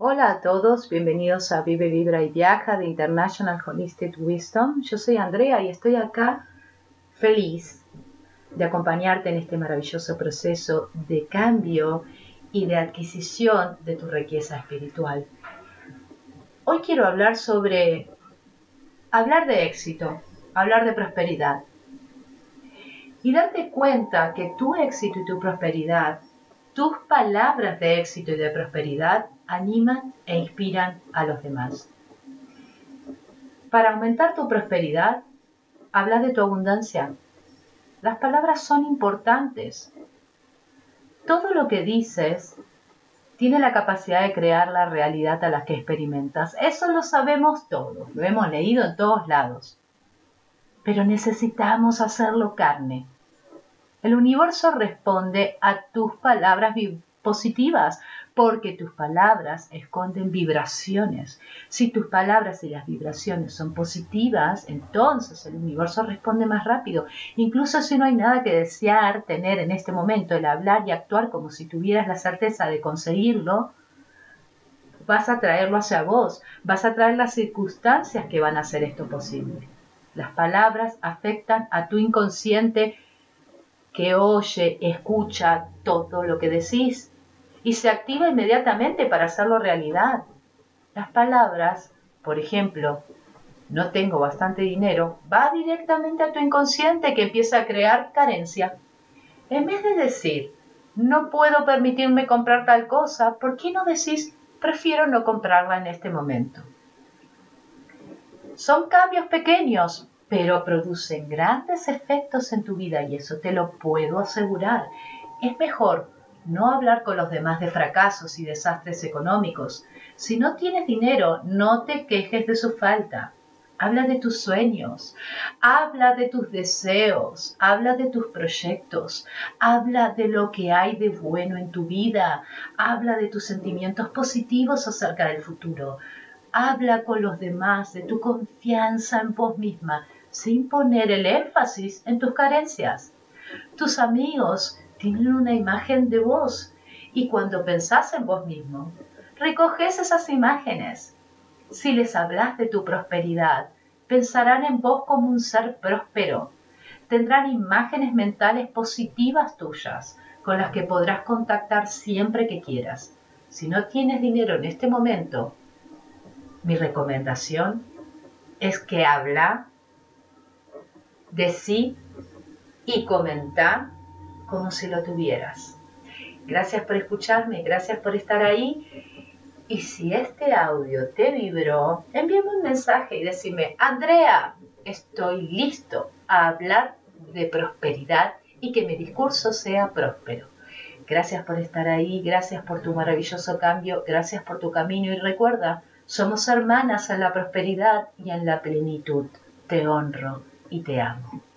Hola a todos, bienvenidos a Vive, Vibra y Viaja de International Holistic Wisdom. Yo soy Andrea y estoy acá feliz de acompañarte en este maravilloso proceso de cambio y de adquisición de tu riqueza espiritual. Hoy quiero hablar sobre hablar de éxito, hablar de prosperidad y darte cuenta que tu éxito y tu prosperidad, tus palabras de éxito y de prosperidad animan e inspiran a los demás. Para aumentar tu prosperidad, habla de tu abundancia. Las palabras son importantes. Todo lo que dices tiene la capacidad de crear la realidad a la que experimentas. Eso lo sabemos todos, lo hemos leído en todos lados. Pero necesitamos hacerlo carne. El universo responde a tus palabras positivas, porque tus palabras esconden vibraciones. Si tus palabras y las vibraciones son positivas, entonces el universo responde más rápido. Incluso si no hay nada que desear tener en este momento, el hablar y actuar como si tuvieras la certeza de conseguirlo, vas a traerlo hacia vos, vas a traer las circunstancias que van a hacer esto posible. Las palabras afectan a tu inconsciente que oye, escucha todo lo que decís y se activa inmediatamente para hacerlo realidad. Las palabras, por ejemplo, no tengo bastante dinero, va directamente a tu inconsciente que empieza a crear carencia. En vez de decir, no puedo permitirme comprar tal cosa, ¿por qué no decís, prefiero no comprarla en este momento? Son cambios pequeños, pero producen grandes efectos en tu vida y eso te lo puedo asegurar. Es mejor no hablar con los demás de fracasos y desastres económicos. Si no tienes dinero, no te quejes de su falta. Habla de tus sueños, habla de tus deseos, habla de tus proyectos, habla de lo que hay de bueno en tu vida, habla de tus sentimientos positivos acerca del futuro, habla con los demás de tu confianza en vos misma, sin poner el énfasis en tus carencias. Tus amigos tienen una imagen de vos y cuando pensás en vos mismo, recoges esas imágenes. Si les hablas de tu prosperidad, pensarán en vos como un ser próspero. Tendrán imágenes mentales positivas tuyas con las que podrás contactar siempre que quieras. Si no tienes dinero en este momento, mi recomendación es que habla de sí y comenta como si lo tuvieras. Gracias por escucharme, gracias por estar ahí. Y si este audio te vibró, envíame un mensaje y decime, Andrea, estoy listo a hablar de prosperidad y que mi discurso sea próspero. Gracias por estar ahí, gracias por tu maravilloso cambio, gracias por tu camino y recuerda, somos hermanas en la prosperidad y en la plenitud. Te honro y te amo.